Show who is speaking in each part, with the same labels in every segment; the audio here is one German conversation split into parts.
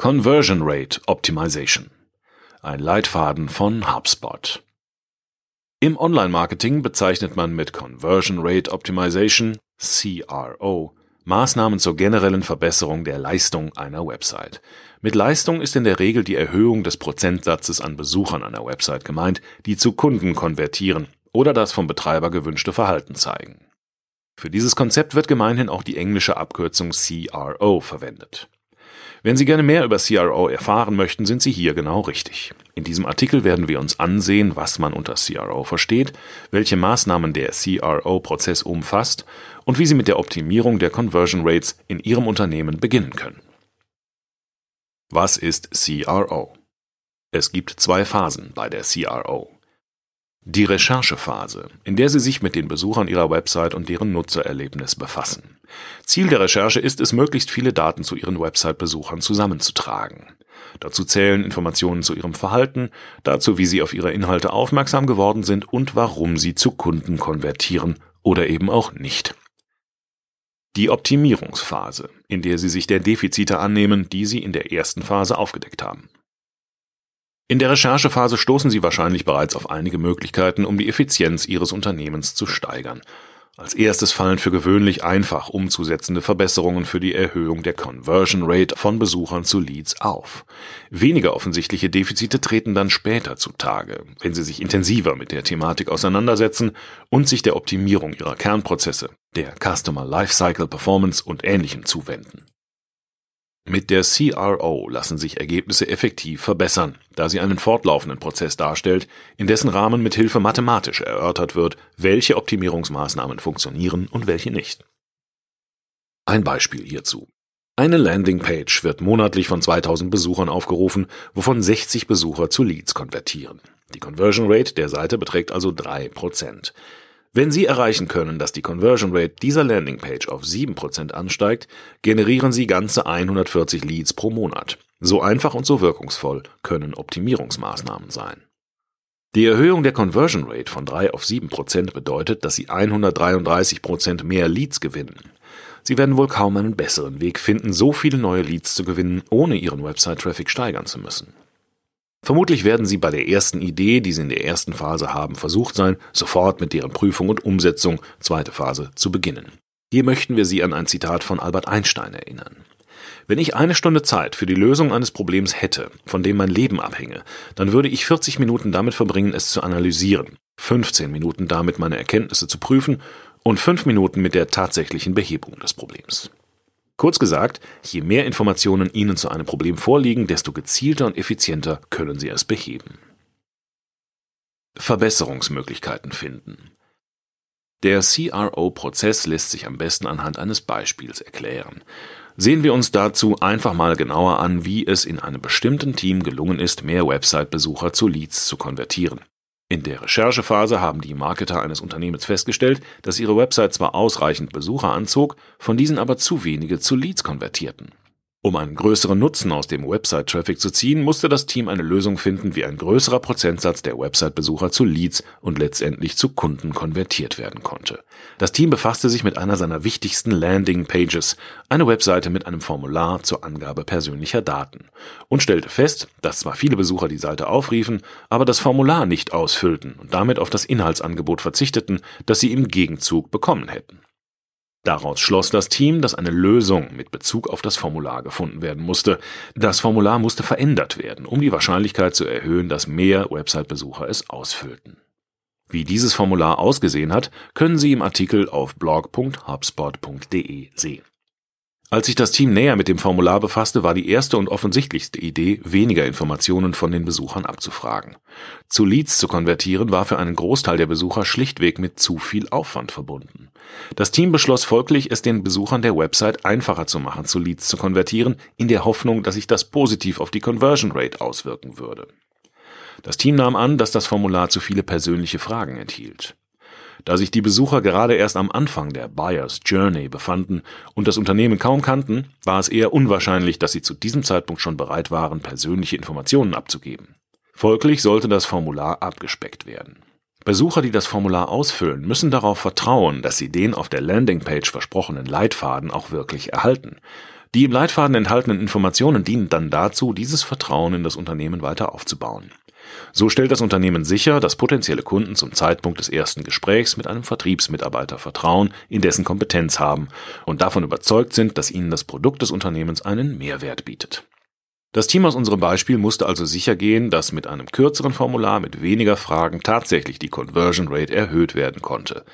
Speaker 1: Conversion Rate Optimization. Ein Leitfaden von HubSpot. Im Online-Marketing bezeichnet man mit Conversion Rate Optimization CRO Maßnahmen zur generellen Verbesserung der Leistung einer Website. Mit Leistung ist in der Regel die Erhöhung des Prozentsatzes an Besuchern einer Website gemeint, die zu Kunden konvertieren oder das vom Betreiber gewünschte Verhalten zeigen. Für dieses Konzept wird gemeinhin auch die englische Abkürzung CRO verwendet. Wenn Sie gerne mehr über CRO erfahren möchten, sind Sie hier genau richtig. In diesem Artikel werden wir uns ansehen, was man unter CRO versteht, welche Maßnahmen der CRO-Prozess umfasst und wie Sie mit der Optimierung der Conversion Rates in Ihrem Unternehmen beginnen können. Was ist CRO? Es gibt zwei Phasen bei der CRO. Die Recherchephase, in der Sie sich mit den Besuchern Ihrer Website und deren Nutzererlebnis befassen. Ziel der Recherche ist es, möglichst viele Daten zu Ihren Website-Besuchern zusammenzutragen. Dazu zählen Informationen zu ihrem Verhalten, dazu, wie sie auf ihre Inhalte aufmerksam geworden sind und warum sie zu Kunden konvertieren oder eben auch nicht. Die Optimierungsphase, in der Sie sich der Defizite annehmen, die Sie in der ersten Phase aufgedeckt haben. In der Recherchephase stoßen Sie wahrscheinlich bereits auf einige Möglichkeiten, um die Effizienz Ihres Unternehmens zu steigern. Als erstes fallen für gewöhnlich einfach umzusetzende Verbesserungen für die Erhöhung der Conversion Rate von Besuchern zu Leads auf. Weniger offensichtliche Defizite treten dann später zutage, wenn Sie sich intensiver mit der Thematik auseinandersetzen und sich der Optimierung Ihrer Kernprozesse, der Customer Lifecycle Performance und Ähnlichem zuwenden. Mit der CRO lassen sich Ergebnisse effektiv verbessern, da sie einen fortlaufenden Prozess darstellt, in dessen Rahmen mit Hilfe mathematisch erörtert wird, welche Optimierungsmaßnahmen funktionieren und welche nicht. Ein Beispiel hierzu. Eine Landingpage wird monatlich von 2000 Besuchern aufgerufen, wovon 60 Besucher zu Leads konvertieren. Die Conversion Rate der Seite beträgt also 3%. Wenn Sie erreichen können, dass die Conversion Rate dieser Landingpage auf 7% ansteigt, generieren Sie ganze 140 Leads pro Monat. So einfach und so wirkungsvoll können Optimierungsmaßnahmen sein. Die Erhöhung der Conversion Rate von 3 auf 7% bedeutet, dass Sie 133% mehr Leads gewinnen. Sie werden wohl kaum einen besseren Weg finden, so viele neue Leads zu gewinnen, ohne Ihren Website-Traffic steigern zu müssen. Vermutlich werden Sie bei der ersten Idee, die Sie in der ersten Phase haben, versucht sein, sofort mit deren Prüfung und Umsetzung, zweite Phase, zu beginnen. Hier möchten wir Sie an ein Zitat von Albert Einstein erinnern. Wenn ich eine Stunde Zeit für die Lösung eines Problems hätte, von dem mein Leben abhänge, dann würde ich 40 Minuten damit verbringen, es zu analysieren, 15 Minuten damit meine Erkenntnisse zu prüfen und 5 Minuten mit der tatsächlichen Behebung des Problems. Kurz gesagt, je mehr Informationen Ihnen zu einem Problem vorliegen, desto gezielter und effizienter können Sie es beheben. Verbesserungsmöglichkeiten finden. Der CRO-Prozess lässt sich am besten anhand eines Beispiels erklären. Sehen wir uns dazu einfach mal genauer an, wie es in einem bestimmten Team gelungen ist, mehr Website-Besucher zu Leads zu konvertieren. In der Recherchephase haben die Marketer eines Unternehmens festgestellt, dass ihre Website zwar ausreichend Besucher anzog, von diesen aber zu wenige zu Leads konvertierten. Um einen größeren Nutzen aus dem Website-Traffic zu ziehen, musste das Team eine Lösung finden, wie ein größerer Prozentsatz der Website-Besucher zu Leads und letztendlich zu Kunden konvertiert werden konnte. Das Team befasste sich mit einer seiner wichtigsten Landing-Pages, eine Webseite mit einem Formular zur Angabe persönlicher Daten, und stellte fest, dass zwar viele Besucher die Seite aufriefen, aber das Formular nicht ausfüllten und damit auf das Inhaltsangebot verzichteten, das sie im Gegenzug bekommen hätten. Daraus schloss das Team, dass eine Lösung mit Bezug auf das Formular gefunden werden musste. Das Formular musste verändert werden, um die Wahrscheinlichkeit zu erhöhen, dass mehr Website-Besucher es ausfüllten. Wie dieses Formular ausgesehen hat, können Sie im Artikel auf blog.hubspot.de sehen. Als sich das Team näher mit dem Formular befasste, war die erste und offensichtlichste Idee, weniger Informationen von den Besuchern abzufragen. Zu Leads zu konvertieren war für einen Großteil der Besucher schlichtweg mit zu viel Aufwand verbunden. Das Team beschloss folglich, es den Besuchern der Website einfacher zu machen, zu Leads zu konvertieren, in der Hoffnung, dass sich das positiv auf die Conversion Rate auswirken würde. Das Team nahm an, dass das Formular zu viele persönliche Fragen enthielt. Da sich die Besucher gerade erst am Anfang der Buyer's Journey befanden und das Unternehmen kaum kannten, war es eher unwahrscheinlich, dass sie zu diesem Zeitpunkt schon bereit waren, persönliche Informationen abzugeben. Folglich sollte das Formular abgespeckt werden. Besucher, die das Formular ausfüllen, müssen darauf vertrauen, dass sie den auf der Landingpage versprochenen Leitfaden auch wirklich erhalten. Die im Leitfaden enthaltenen Informationen dienen dann dazu, dieses Vertrauen in das Unternehmen weiter aufzubauen. So stellt das Unternehmen sicher, dass potenzielle Kunden zum Zeitpunkt des ersten Gesprächs mit einem Vertriebsmitarbeiter Vertrauen in dessen Kompetenz haben und davon überzeugt sind, dass ihnen das Produkt des Unternehmens einen Mehrwert bietet. Das Team aus unserem Beispiel musste also sicher gehen, dass mit einem kürzeren Formular mit weniger Fragen tatsächlich die Conversion Rate erhöht werden konnte.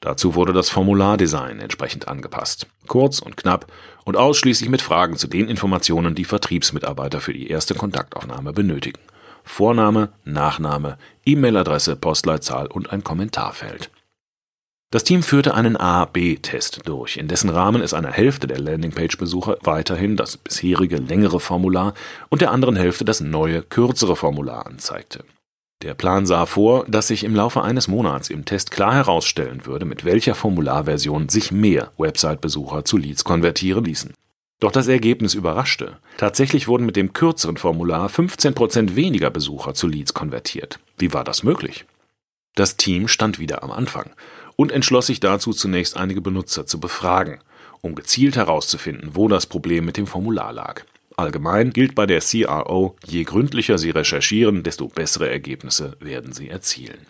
Speaker 1: Dazu wurde das Formulardesign entsprechend angepasst. Kurz und knapp und ausschließlich mit Fragen zu den Informationen, die Vertriebsmitarbeiter für die erste Kontaktaufnahme benötigen. Vorname, Nachname, E-Mail-Adresse, Postleitzahl und ein Kommentarfeld. Das Team führte einen A-B-Test durch, in dessen Rahmen es einer Hälfte der Landingpage-Besucher weiterhin das bisherige längere Formular und der anderen Hälfte das neue kürzere Formular anzeigte. Der Plan sah vor, dass sich im Laufe eines Monats im Test klar herausstellen würde, mit welcher Formularversion sich mehr Website-Besucher zu Leads konvertieren ließen. Doch das Ergebnis überraschte. Tatsächlich wurden mit dem kürzeren Formular 15% weniger Besucher zu Leads konvertiert. Wie war das möglich? Das Team stand wieder am Anfang und entschloss sich dazu zunächst einige Benutzer zu befragen, um gezielt herauszufinden, wo das Problem mit dem Formular lag. Allgemein gilt bei der CRO, je gründlicher Sie recherchieren, desto bessere Ergebnisse werden Sie erzielen.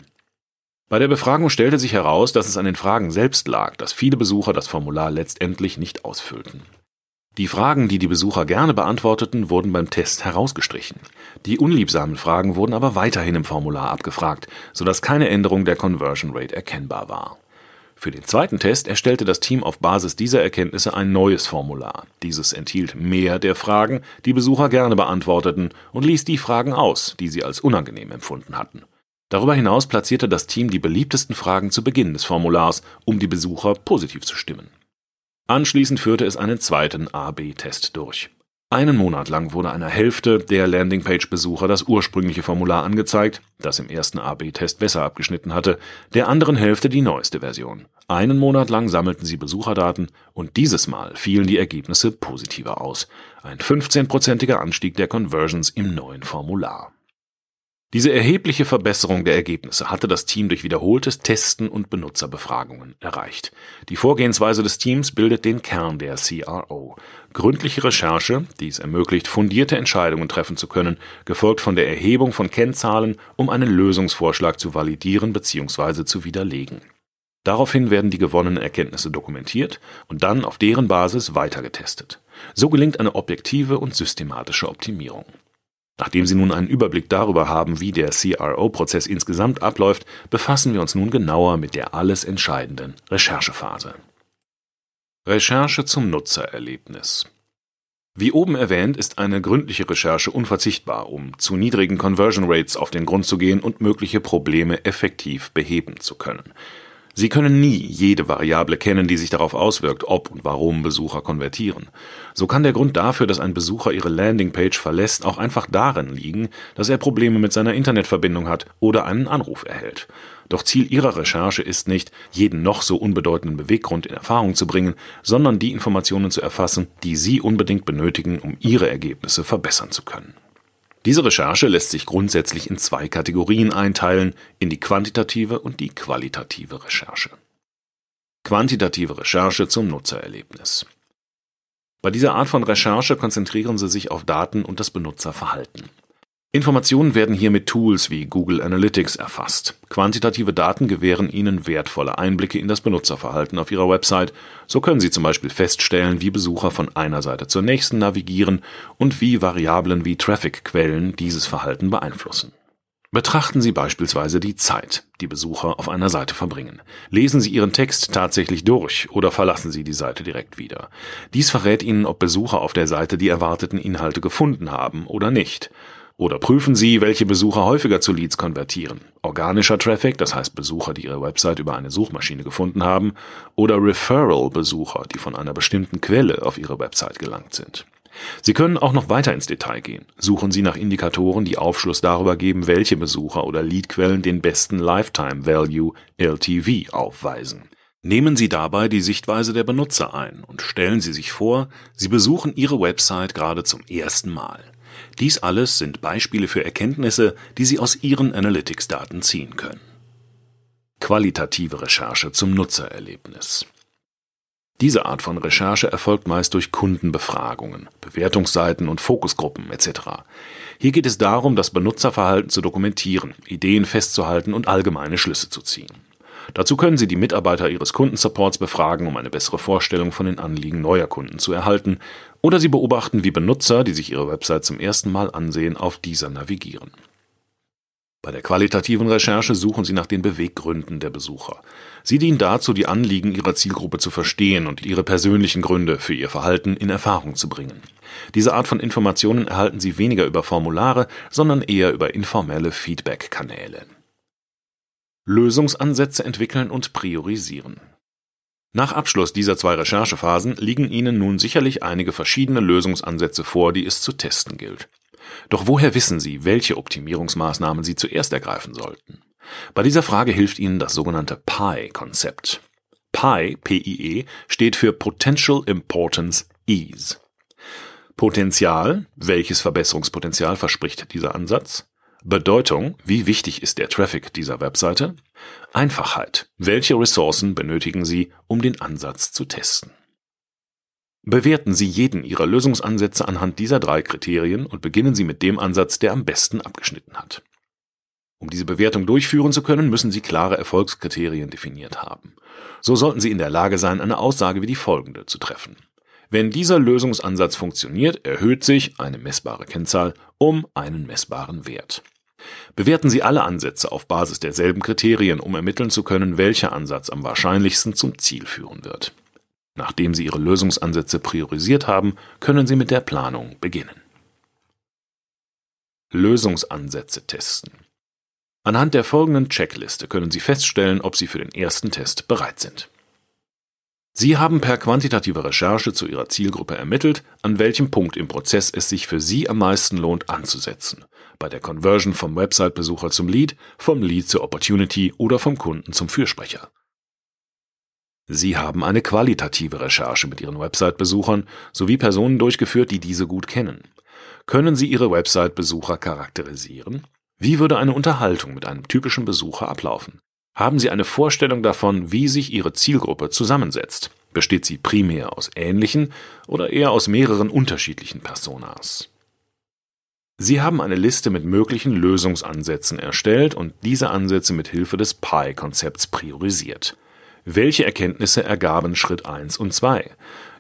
Speaker 1: Bei der Befragung stellte sich heraus, dass es an den Fragen selbst lag, dass viele Besucher das Formular letztendlich nicht ausfüllten. Die Fragen, die die Besucher gerne beantworteten, wurden beim Test herausgestrichen. Die unliebsamen Fragen wurden aber weiterhin im Formular abgefragt, sodass keine Änderung der Conversion Rate erkennbar war. Für den zweiten Test erstellte das Team auf Basis dieser Erkenntnisse ein neues Formular. Dieses enthielt mehr der Fragen, die Besucher gerne beantworteten, und ließ die Fragen aus, die sie als unangenehm empfunden hatten. Darüber hinaus platzierte das Team die beliebtesten Fragen zu Beginn des Formulars, um die Besucher positiv zu stimmen. Anschließend führte es einen zweiten A-B-Test durch. Einen Monat lang wurde einer Hälfte der Landingpage-Besucher das ursprüngliche Formular angezeigt, das im ersten A-B-Test besser abgeschnitten hatte, der anderen Hälfte die neueste Version. Einen Monat lang sammelten sie Besucherdaten und dieses Mal fielen die Ergebnisse positiver aus. Ein 15-prozentiger Anstieg der Conversions im neuen Formular. Diese erhebliche Verbesserung der Ergebnisse hatte das Team durch wiederholtes Testen und Benutzerbefragungen erreicht. Die Vorgehensweise des Teams bildet den Kern der CRO. Gründliche Recherche, die es ermöglicht, fundierte Entscheidungen treffen zu können, gefolgt von der Erhebung von Kennzahlen, um einen Lösungsvorschlag zu validieren bzw. zu widerlegen. Daraufhin werden die gewonnenen Erkenntnisse dokumentiert und dann auf deren Basis weitergetestet. So gelingt eine objektive und systematische Optimierung. Nachdem Sie nun einen Überblick darüber haben, wie der CRO-Prozess insgesamt abläuft, befassen wir uns nun genauer mit der alles entscheidenden Recherchephase. Recherche zum Nutzererlebnis Wie oben erwähnt, ist eine gründliche Recherche unverzichtbar, um zu niedrigen Conversion Rates auf den Grund zu gehen und mögliche Probleme effektiv beheben zu können. Sie können nie jede Variable kennen, die sich darauf auswirkt, ob und warum Besucher konvertieren. So kann der Grund dafür, dass ein Besucher Ihre Landingpage verlässt, auch einfach darin liegen, dass er Probleme mit seiner Internetverbindung hat oder einen Anruf erhält. Doch Ziel Ihrer Recherche ist nicht, jeden noch so unbedeutenden Beweggrund in Erfahrung zu bringen, sondern die Informationen zu erfassen, die Sie unbedingt benötigen, um Ihre Ergebnisse verbessern zu können. Diese Recherche lässt sich grundsätzlich in zwei Kategorien einteilen, in die quantitative und die qualitative Recherche. Quantitative Recherche zum Nutzererlebnis. Bei dieser Art von Recherche konzentrieren Sie sich auf Daten und das Benutzerverhalten. Informationen werden hier mit Tools wie Google Analytics erfasst. Quantitative Daten gewähren Ihnen wertvolle Einblicke in das Benutzerverhalten auf Ihrer Website. So können Sie zum Beispiel feststellen, wie Besucher von einer Seite zur nächsten navigieren und wie Variablen wie Traffic-Quellen dieses Verhalten beeinflussen. Betrachten Sie beispielsweise die Zeit, die Besucher auf einer Seite verbringen. Lesen Sie Ihren Text tatsächlich durch oder verlassen Sie die Seite direkt wieder. Dies verrät Ihnen, ob Besucher auf der Seite die erwarteten Inhalte gefunden haben oder nicht. Oder prüfen Sie, welche Besucher häufiger zu Leads konvertieren. Organischer Traffic, das heißt Besucher, die Ihre Website über eine Suchmaschine gefunden haben, oder Referral-Besucher, die von einer bestimmten Quelle auf Ihre Website gelangt sind. Sie können auch noch weiter ins Detail gehen. Suchen Sie nach Indikatoren, die Aufschluss darüber geben, welche Besucher oder Leadquellen den besten Lifetime Value LTV aufweisen. Nehmen Sie dabei die Sichtweise der Benutzer ein und stellen Sie sich vor, Sie besuchen Ihre Website gerade zum ersten Mal. Dies alles sind Beispiele für Erkenntnisse, die Sie aus Ihren Analytics-Daten ziehen können. Qualitative Recherche zum Nutzererlebnis. Diese Art von Recherche erfolgt meist durch Kundenbefragungen, Bewertungsseiten und Fokusgruppen etc. Hier geht es darum, das Benutzerverhalten zu dokumentieren, Ideen festzuhalten und allgemeine Schlüsse zu ziehen. Dazu können Sie die Mitarbeiter Ihres Kundensupports befragen, um eine bessere Vorstellung von den Anliegen neuer Kunden zu erhalten, oder Sie beobachten, wie Benutzer, die sich Ihre Website zum ersten Mal ansehen, auf dieser navigieren. Bei der qualitativen Recherche suchen Sie nach den Beweggründen der Besucher. Sie dienen dazu, die Anliegen Ihrer Zielgruppe zu verstehen und ihre persönlichen Gründe für ihr Verhalten in Erfahrung zu bringen. Diese Art von Informationen erhalten Sie weniger über Formulare, sondern eher über informelle Feedback-Kanäle. Lösungsansätze entwickeln und priorisieren. Nach Abschluss dieser zwei Recherchephasen liegen Ihnen nun sicherlich einige verschiedene Lösungsansätze vor, die es zu testen gilt. Doch woher wissen Sie, welche Optimierungsmaßnahmen Sie zuerst ergreifen sollten? Bei dieser Frage hilft Ihnen das sogenannte PIE-Konzept. PIE, PIE, steht für Potential Importance Ease. Potenzial, welches Verbesserungspotenzial verspricht dieser Ansatz? Bedeutung, wie wichtig ist der Traffic dieser Webseite? Einfachheit, welche Ressourcen benötigen Sie, um den Ansatz zu testen? Bewerten Sie jeden Ihrer Lösungsansätze anhand dieser drei Kriterien und beginnen Sie mit dem Ansatz, der am besten abgeschnitten hat. Um diese Bewertung durchführen zu können, müssen Sie klare Erfolgskriterien definiert haben. So sollten Sie in der Lage sein, eine Aussage wie die folgende zu treffen. Wenn dieser Lösungsansatz funktioniert, erhöht sich eine messbare Kennzahl um einen messbaren Wert. Bewerten Sie alle Ansätze auf Basis derselben Kriterien, um ermitteln zu können, welcher Ansatz am wahrscheinlichsten zum Ziel führen wird. Nachdem Sie Ihre Lösungsansätze priorisiert haben, können Sie mit der Planung beginnen. Lösungsansätze testen. Anhand der folgenden Checkliste können Sie feststellen, ob Sie für den ersten Test bereit sind. Sie haben per quantitative Recherche zu Ihrer Zielgruppe ermittelt, an welchem Punkt im Prozess es sich für Sie am meisten lohnt anzusetzen. Bei der Conversion vom Website-Besucher zum Lead, vom Lead zur Opportunity oder vom Kunden zum Fürsprecher. Sie haben eine qualitative Recherche mit Ihren Website-Besuchern sowie Personen durchgeführt, die diese gut kennen. Können Sie Ihre Website-Besucher charakterisieren? Wie würde eine Unterhaltung mit einem typischen Besucher ablaufen? Haben Sie eine Vorstellung davon, wie sich Ihre Zielgruppe zusammensetzt? Besteht sie primär aus ähnlichen oder eher aus mehreren unterschiedlichen Personas? Sie haben eine Liste mit möglichen Lösungsansätzen erstellt und diese Ansätze mit Hilfe des PI-Konzepts priorisiert. Welche Erkenntnisse ergaben Schritt 1 und 2?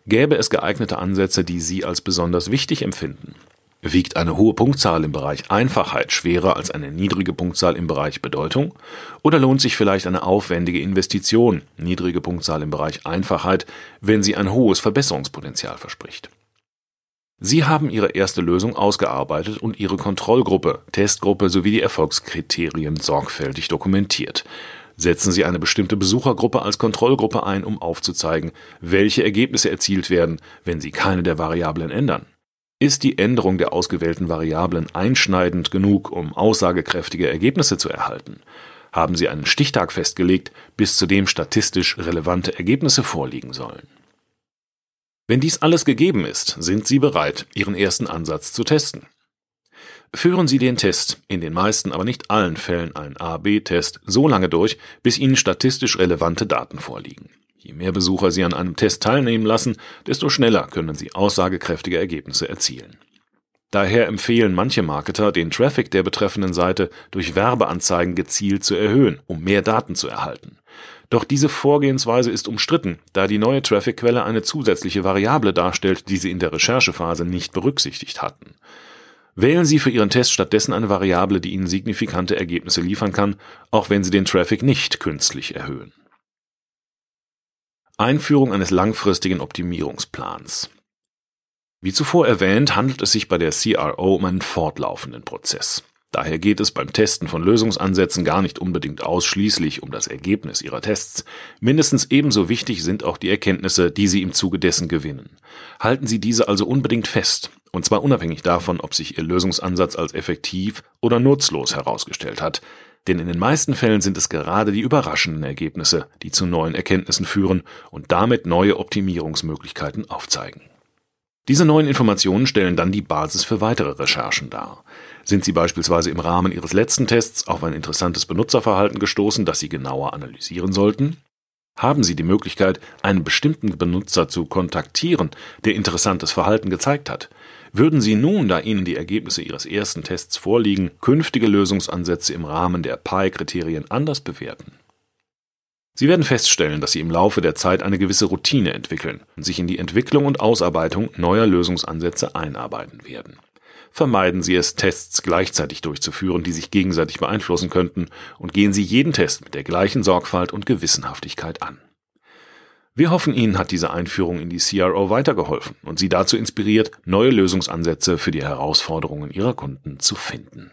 Speaker 1: Gäbe es geeignete Ansätze, die Sie als besonders wichtig empfinden? Wiegt eine hohe Punktzahl im Bereich Einfachheit schwerer als eine niedrige Punktzahl im Bereich Bedeutung? Oder lohnt sich vielleicht eine aufwendige Investition, niedrige Punktzahl im Bereich Einfachheit, wenn sie ein hohes Verbesserungspotenzial verspricht? Sie haben Ihre erste Lösung ausgearbeitet und Ihre Kontrollgruppe, Testgruppe sowie die Erfolgskriterien sorgfältig dokumentiert. Setzen Sie eine bestimmte Besuchergruppe als Kontrollgruppe ein, um aufzuzeigen, welche Ergebnisse erzielt werden, wenn Sie keine der Variablen ändern. Ist die Änderung der ausgewählten Variablen einschneidend genug, um aussagekräftige Ergebnisse zu erhalten? Haben Sie einen Stichtag festgelegt, bis zu dem statistisch relevante Ergebnisse vorliegen sollen? Wenn dies alles gegeben ist, sind Sie bereit, Ihren ersten Ansatz zu testen. Führen Sie den Test, in den meisten, aber nicht allen Fällen einen A-B-Test, so lange durch, bis Ihnen statistisch relevante Daten vorliegen. Je mehr Besucher Sie an einem Test teilnehmen lassen, desto schneller können Sie aussagekräftige Ergebnisse erzielen. Daher empfehlen manche Marketer, den Traffic der betreffenden Seite durch Werbeanzeigen gezielt zu erhöhen, um mehr Daten zu erhalten. Doch diese Vorgehensweise ist umstritten, da die neue Traffic-Quelle eine zusätzliche Variable darstellt, die Sie in der Recherchephase nicht berücksichtigt hatten. Wählen Sie für Ihren Test stattdessen eine Variable, die Ihnen signifikante Ergebnisse liefern kann, auch wenn Sie den Traffic nicht künstlich erhöhen. Einführung eines langfristigen Optimierungsplans. Wie zuvor erwähnt, handelt es sich bei der CRO um einen fortlaufenden Prozess. Daher geht es beim Testen von Lösungsansätzen gar nicht unbedingt ausschließlich um das Ergebnis Ihrer Tests. Mindestens ebenso wichtig sind auch die Erkenntnisse, die Sie im Zuge dessen gewinnen. Halten Sie diese also unbedingt fest, und zwar unabhängig davon, ob sich Ihr Lösungsansatz als effektiv oder nutzlos herausgestellt hat. Denn in den meisten Fällen sind es gerade die überraschenden Ergebnisse, die zu neuen Erkenntnissen führen und damit neue Optimierungsmöglichkeiten aufzeigen. Diese neuen Informationen stellen dann die Basis für weitere Recherchen dar. Sind Sie beispielsweise im Rahmen Ihres letzten Tests auf ein interessantes Benutzerverhalten gestoßen, das Sie genauer analysieren sollten? Haben Sie die Möglichkeit, einen bestimmten Benutzer zu kontaktieren, der interessantes Verhalten gezeigt hat? Würden Sie nun, da Ihnen die Ergebnisse Ihres ersten Tests vorliegen, künftige Lösungsansätze im Rahmen der PI-Kriterien anders bewerten? Sie werden feststellen, dass Sie im Laufe der Zeit eine gewisse Routine entwickeln und sich in die Entwicklung und Ausarbeitung neuer Lösungsansätze einarbeiten werden. Vermeiden Sie es, Tests gleichzeitig durchzuführen, die sich gegenseitig beeinflussen könnten, und gehen Sie jeden Test mit der gleichen Sorgfalt und Gewissenhaftigkeit an. Wir hoffen, Ihnen hat diese Einführung in die CRO weitergeholfen und Sie dazu inspiriert, neue Lösungsansätze für die Herausforderungen Ihrer Kunden zu finden.